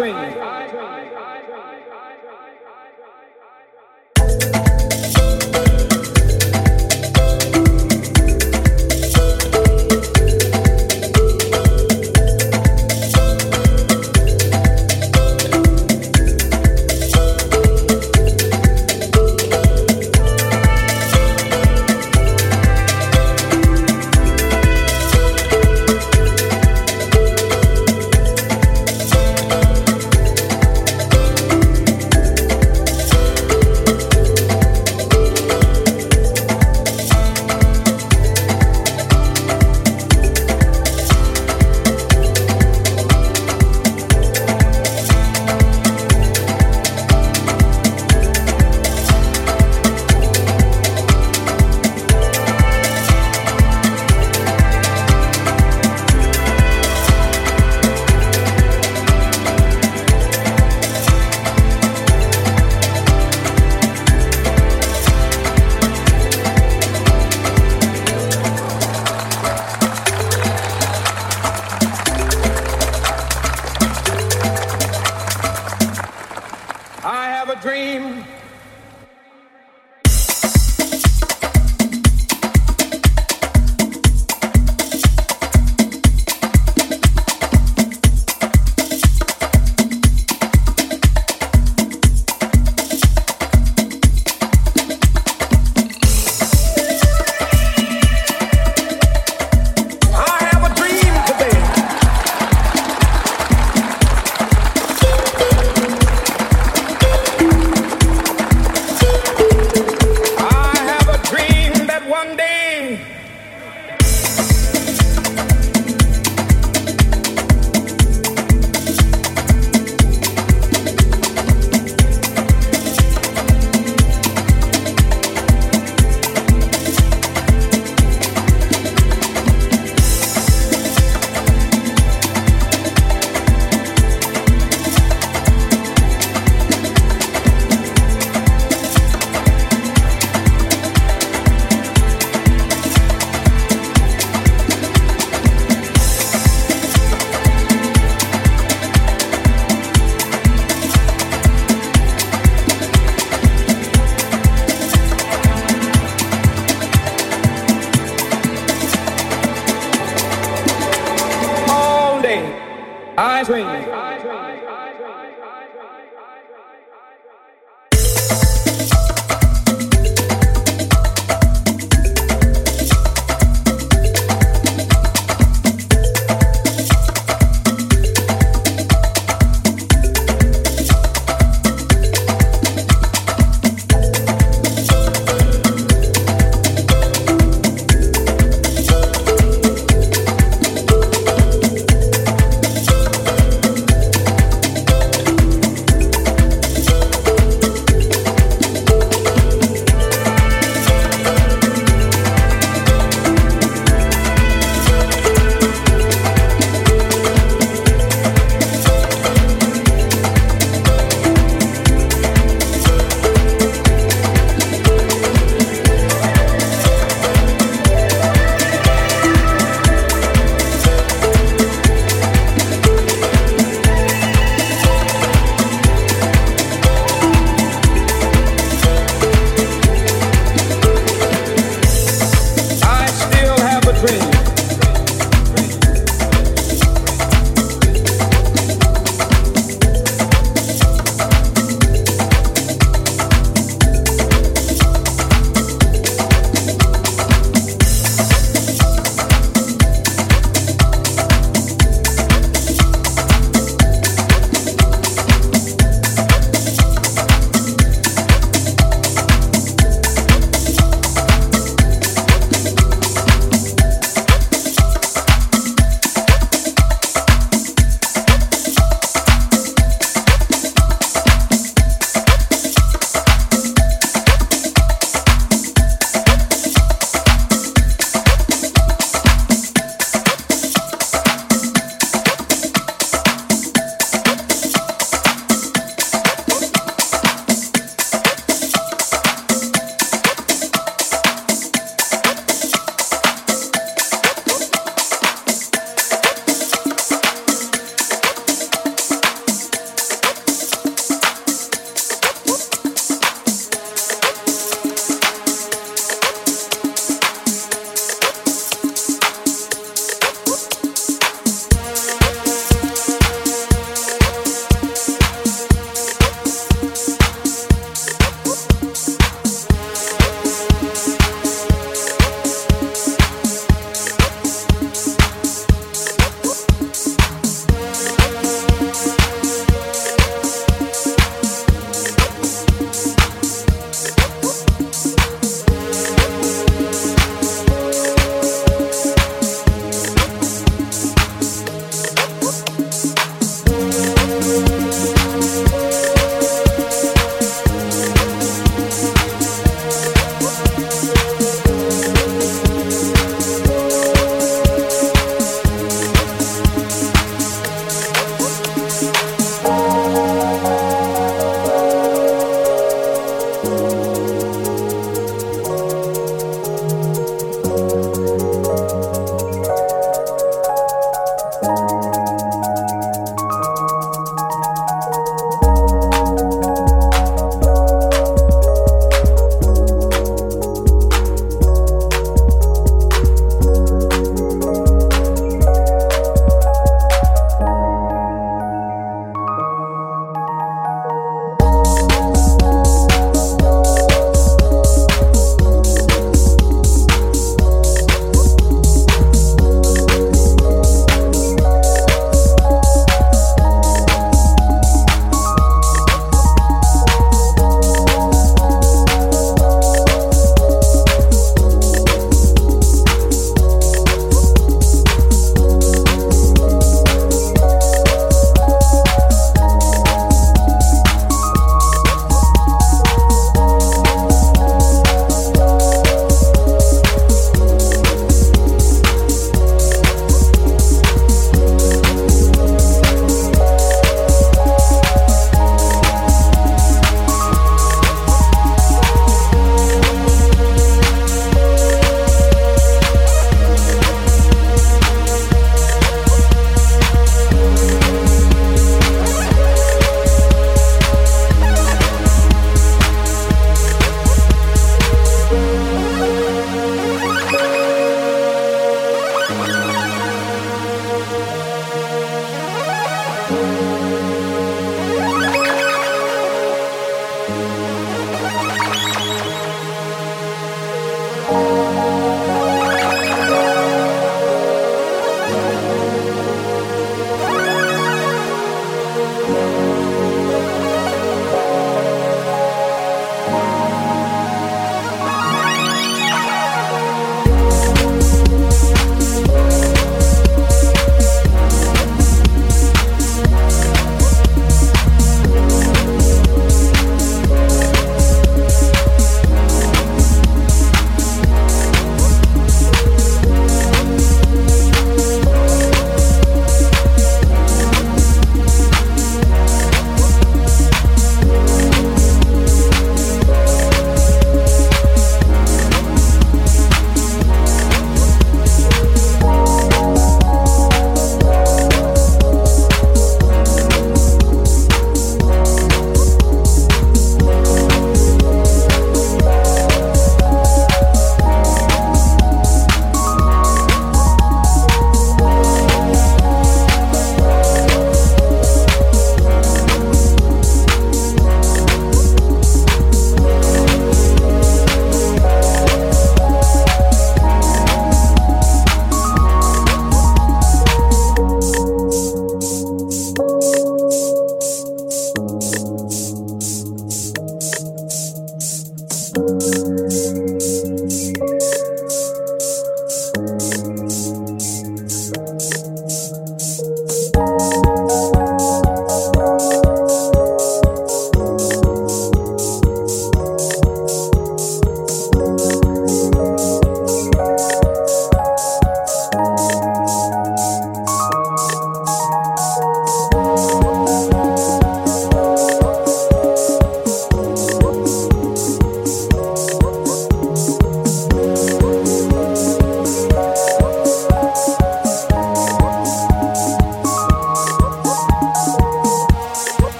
Eyes